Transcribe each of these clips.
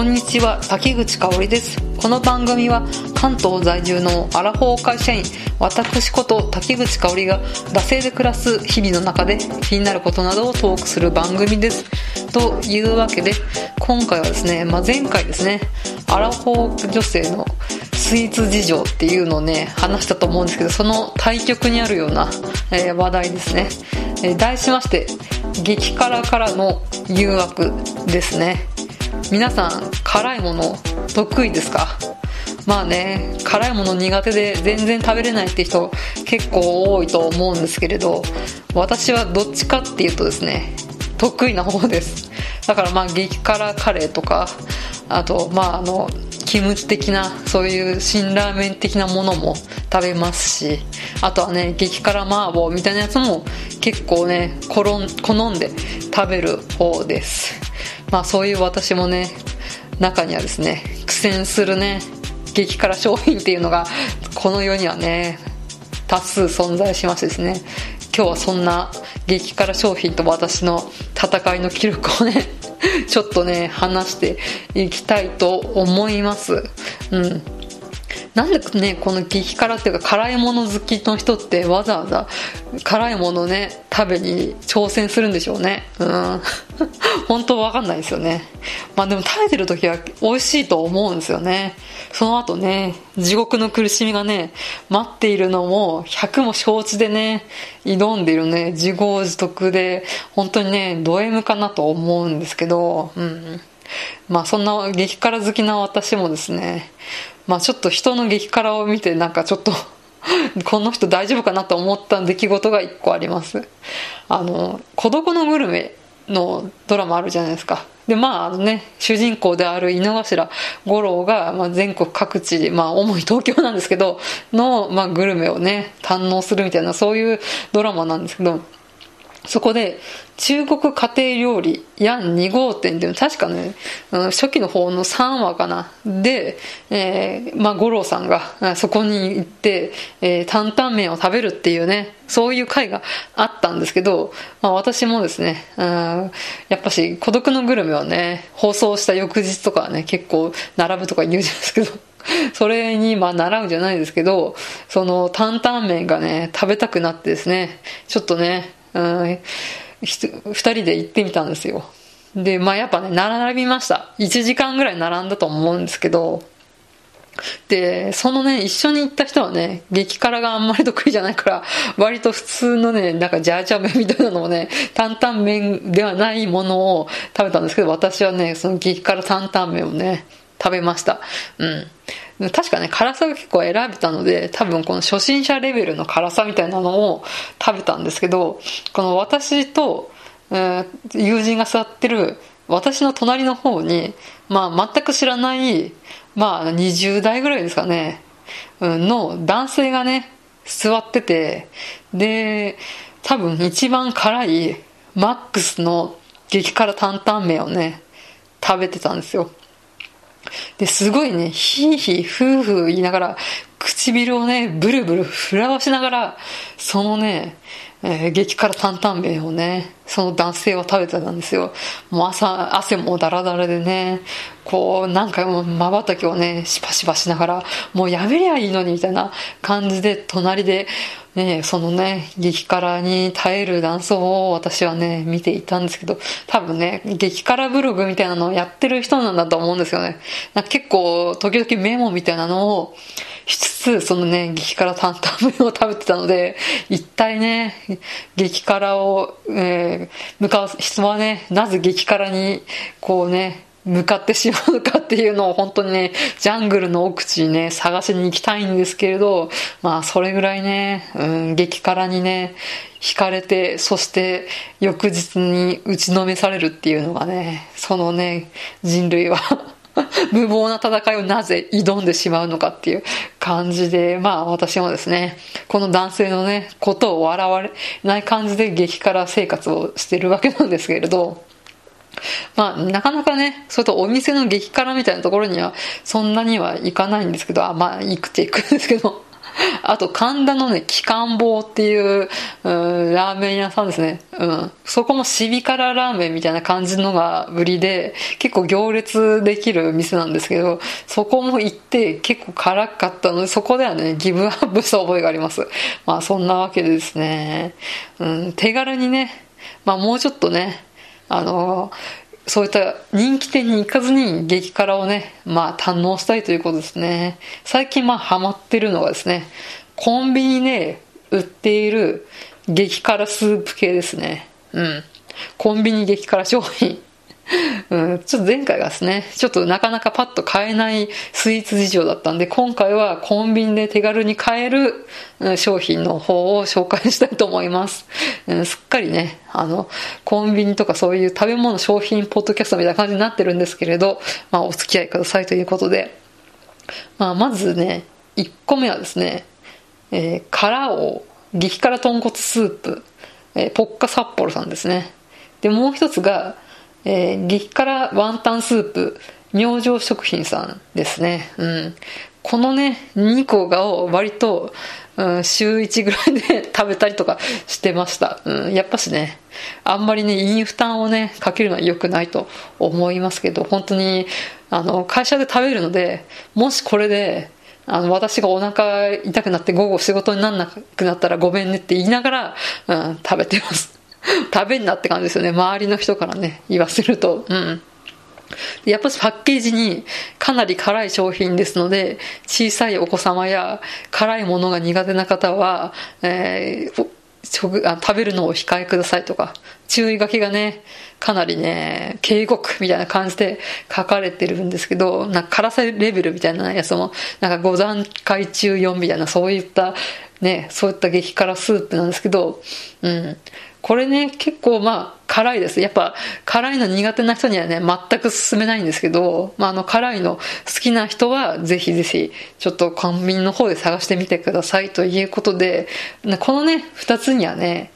こんにちは滝口香織です。この番組は関東在住のアラフォー会社員私こと滝口香織が惰性で暮らす日々の中で気になることなどをトークする番組です。というわけで今回はですね、まあ、前回ですねアラフォー女性のスイーツ事情っていうのをね話したと思うんですけどその対極にあるような、えー、話題ですね、えー、題しまして激辛からの誘惑ですね。皆さん辛いもの得意ですか？まあね辛いもの苦手で全然食べれないって人結構多いと思うんですけれど私はどっちかっていうとですね得意な方です。だからまあ激辛カレーとかあとまああのキムチ的なそういう辛ラーメン的なものも食べますしあとはね激辛麻婆みたいなやつも結構ね好んで食べる方です。まあそういう私もね中にはですね苦戦するね激辛商品っていうのがこの世にはね多数存在しましてですね今日はそんな激辛商品と私の戦いの記録をねちょっとね話していきたいと思います。うん。なんでねこの激辛っていうか辛いもの好きの人ってわざわざ辛いものね食べに挑戦するんでしょうね。うん。本当わかんないですよね。まあでも食べてる時は美味しいと思うんですよね。その後ね地獄の苦しみがね待っているのも100も承知でね挑んでいるね自業自得で本当にねド M かなと思うんですけど。うん。まあそんな激辛好きな私もですねまあちょっと人の激辛を見てなんかちょっと この人大丈夫かなと思った出来事が1個あります。あの「孤独のグルメ」のドラマあるじゃないですか。でまああのね主人公である井の頭五郎が、まあ、全国各地まあ主に東京なんですけどの、まあ、グルメをね堪能するみたいなそういうドラマなんですけどそこで中国家庭料理ヤン2号店で確かね、初期の方の3話かな。で、えー、まあ、五郎さんがそこに行って、えー、担々麺を食べるっていうね、そういう回があったんですけど、まあ、私もですね、うん、やっぱし孤独のグルメはね、放送した翌日とかね、結構並ぶとか言うじゃないですけど、それにまあ習うんじゃないですけど、その担々麺がね、食べたくなってですね、ちょっとね、うん、二人で行ってみたんですよ。で、まあやっぱね、並びました。1時間ぐらい並んだと思うんですけど、で、そのね、一緒に行った人はね、激辛があんまり得意じゃないから、割と普通のね、なんかジャージャー麺みたいなのをね、担々麺ではないものを食べたんですけど、私はね、その激辛担々麺をね、食べました。うん。確かね、辛さが結構選べたので、多分この初心者レベルの辛さみたいなのを食べたんですけど、この私と、えー、友人が座ってる私の隣の方に、まあ全く知らない、まあ20代ぐらいですかね、の男性がね、座ってて、で、多分一番辛いマックスの激辛担々麺をね、食べてたんですよ。で、すごいね、ヒーヒー、フーフー言いながら、唇をね、ブルブル震わしながら、そのね、えー、激辛担々麺をね、その男性は食べてたんですよ。もう朝、汗もダラダラでね、こう、何回も瞬きをね、しばしばしながら、もうやめりゃいいのに、みたいな感じで、隣で、ね、そのね、激辛に耐える男装を私はね、見ていたんですけど、多分ね、激辛ブログみたいなのをやってる人なんだと思うんですよね。結構、時々メモみたいなのをしつつ、そのね、激辛担々麺を食べてたので、一体ね、激辛を、えー、向かう人はね、なぜ激辛に、こうね、向かってしまうかっていうのを本当にね、ジャングルの奥地にね、探しに行きたいんですけれど、まあそれぐらいね、うん、激辛にね、惹かれて、そして翌日に打ちのめされるっていうのがね、そのね、人類は 無謀な戦いをなぜ挑んでしまうのかっていう感じで、まあ私もですね、この男性のね、ことを笑われない感じで激辛生活をしてるわけなんですけれど、まあ、なかなかね、それとお店の激辛みたいなところには、そんなには行かないんですけど、あ、まあ、行くって行くんですけど、あと、神田のね、機関坊っていう、うん、ラーメン屋さんですね。うん。そこもシビ辛ラーメンみたいな感じのが売りで、結構行列できる店なんですけど、そこも行って結構辛かったので、そこではね、ギブアップした覚えがあります。まあ、そんなわけでですね、うん、手軽にね、まあ、もうちょっとね、あのそういった人気店に行かずに激辛をね、まあ堪能したいということですね。最近まあハマってるのがですね、コンビニで売っている激辛スープ系ですね。うん。コンビニ激辛商品。うん、ちょっと前回がですね、ちょっとなかなかパッと買えないスイーツ事情だったんで、今回はコンビニで手軽に買える商品の方を紹介したいと思います。うん、すっかりね、あの、コンビニとかそういう食べ物商品ポッドキャストみたいな感じになってるんですけれど、まあお付き合いくださいということで、まあまずね、1個目はですね、えー、辛王、激辛豚骨スープ、えー、ポッカ札幌さんですね。で、もう一つが、えー、激辛ワンタンスープ、明星食品さんですね。うん。このね、2個が割と、うん、週1ぐらいで食べたりとかしてました。うん、やっぱしね、あんまりね、胃に負担をね、かけるのは良くないと思いますけど、本当に、あの、会社で食べるので、もしこれで、あの、私がお腹痛くなって午後仕事になんなくなったらごめんねって言いながら、うん、食べてます。食べんなって感じですよね。周りの人からね、言わせると。うん。やっぱりパッケージにかなり辛い商品ですので、小さいお子様や辛いものが苦手な方は、えー、食あ食べるのを控えくださいとか、注意書きがね、かなりね、警告みたいな感じで書かれてるんですけど、なんか辛さレベルみたいなやつも、なんか5段階中4みたいな、そういった、ね、そういった激辛スープなんですけど、うん。これね、結構まあ、辛いです。やっぱ、辛いの苦手な人にはね、全く進めないんですけど、まあ、あの、辛いの好きな人は、ぜひぜひ、ちょっとコンビニの方で探してみてくださいということで、このね、二つにはね、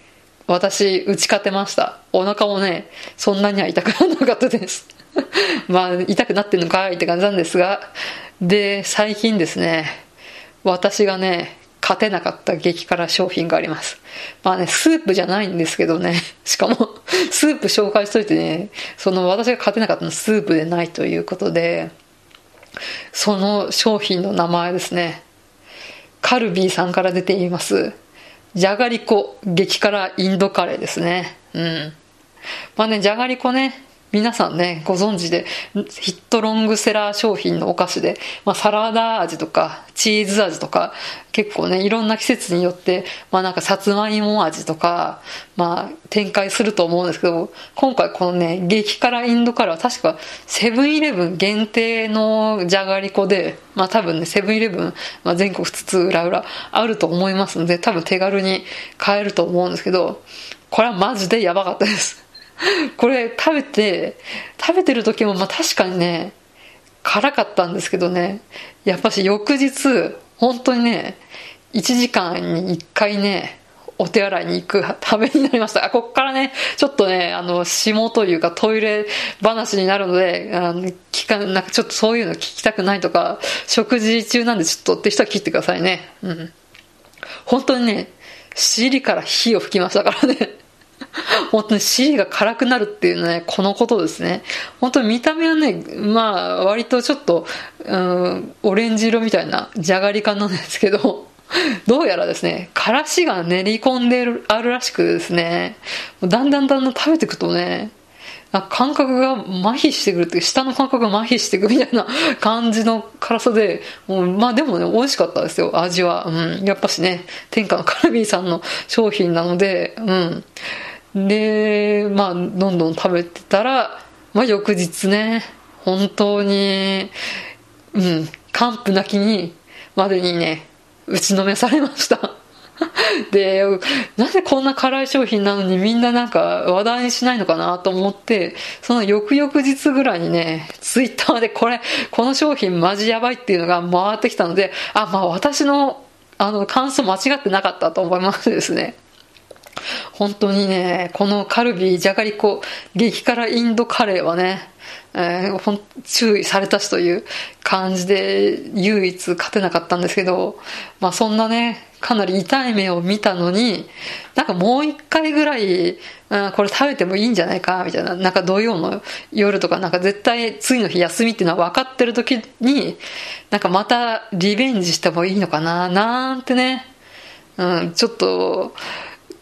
私、打ち勝てました。お腹もね、そんなには痛くならなかったです。まあ、痛くなってんのかいって感じなんですが、で、最近ですね、私がね、勝てなかった激辛商品があります。まあね、スープじゃないんですけどね。しかも、スープ紹介しといてね、その私が勝てなかったのはスープでないということで、その商品の名前ですね。カルビーさんから出ています。じゃがりこ激辛インドカレーですね。うん。まあね、じゃがりこね、皆さんね、ご存知で、ヒットロングセラー商品のお菓子で、まあ、サラダ味とか、チーズ味とか、結構ね、いろんな季節によって、まあなんかさつまいも味とか、まあ展開すると思うんですけど、今回このね、激辛インドカレーは確かセブンイレブン限定のじゃがりこで、まあ多分ね、セブンイレブン、まあ、全国津々浦々あると思いますので、多分手軽に買えると思うんですけど、これはマジでやばかったです。これ食べて、食べてる時もまあ確かにね、辛かったんですけどね、やっぱし翌日、本当にね、1時間に1回ね、お手洗いに行くためになりました。あ、こっからね、ちょっとね、あの、下というかトイレ話になるので、あの、聞か、なんかちょっとそういうの聞きたくないとか、食事中なんでちょっとって人は切ってくださいね。うん。本当にね、尻から火を吹きましたからね。本当に尻が辛くなるっていうのはね、このことですね。本当に見た目はね、まあ、割とちょっと、うん、オレンジ色みたいなじゃがりかなんですけど、どうやらですね、からしが練り込んであるらしくですね、だんだんだんだん食べていくとね、感覚が麻痺してくるって、下の感覚が麻痺してくみたいな 感じの辛さで、もうまあでもね、美味しかったですよ、味は。うん。やっぱしね、天下のカルビーさんの商品なので、うん。で、まあ、どんどん食べてたら、まあ、翌日ね、本当に、うん、完膚なきに、までにね、打ちのめされました。で、なぜこんな辛い商品なのにみんななんか話題にしないのかなと思って、その翌々日ぐらいにね、ツイッターでこれ、この商品マジやばいっていうのが回ってきたので、あ、まあ私のあの感想間違ってなかったと思いましてですね。本当にね、このカルビーじゃがりこ激辛インドカレーはね、えー、注意されたしという感じで唯一勝てなかったんですけど、まあそんなね、かなり痛い目を見たのに、なんかもう一回ぐらい、うん、これ食べてもいいんじゃないか、みたいな。なんか土曜の夜とか、なんか絶対次の日休みっていうのは分かってる時に、なんかまたリベンジしてもいいのかな、なんてね。うん、ちょっと、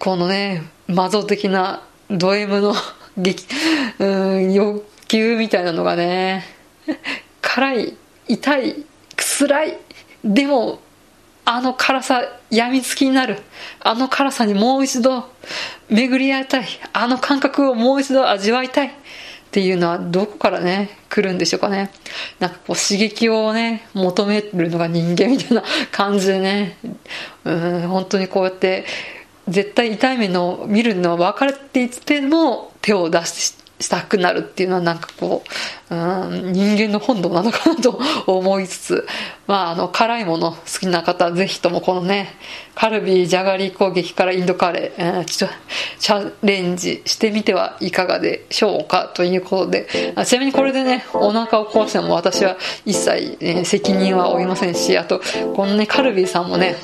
このね、魔女的なド M の激、うん、欲求みたいなのがね、辛い、痛い、辛い、でも、あの辛さ、病みつきになる。あの辛さにもう一度巡り合いたい。あの感覚をもう一度味わいたい。っていうのはどこからね、来るんでしょうかね。なんかこう刺激をね、求めるのが人間みたいな感じでね、うん、本当にこうやって絶対痛い目の見るのは分かっていても手を出ししたくなるっていうのはなんかこう、うん、人間の本能なのかなと思いつつ、まあ、あの、辛いもの好きな方、ぜひともこのね、カルビーじゃがり攻撃からインドカレー、えー、ちょっとチャレンジしてみてはいかがでしょうかということで、ちなみにこれでね、お腹を壊しても私は一切、え責任は負いませんし、あと、このね、カルビーさんもね、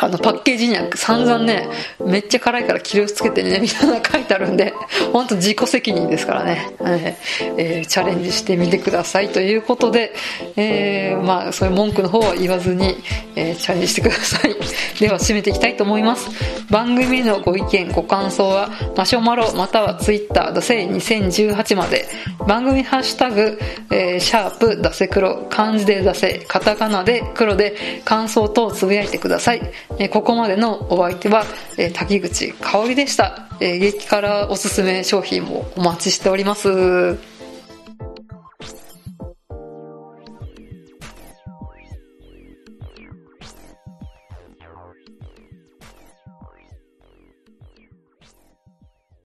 あの、パッケージには散々ね、めっちゃ辛いから気をつけてね、みたいな書いてあるんで、ほんと自己責任ですからね、えーえー、チャレンジしてみてくださいということで、えー、まあ、そういう文句の方は言わずに、えー、チャレンジしてください。では、締めていきたいと思います。番組のご意見、ご感想は、マシュマロ、またはツイッター、ダセイ2018まで、番組ハッシュタグ、えー、シャープ、ダセ黒、漢字でダセ、カタカナで黒で感想等つぶやいてください。えここまでのお相手は、え滝口香織でした。え激辛おすすめ商品もお待ちしております。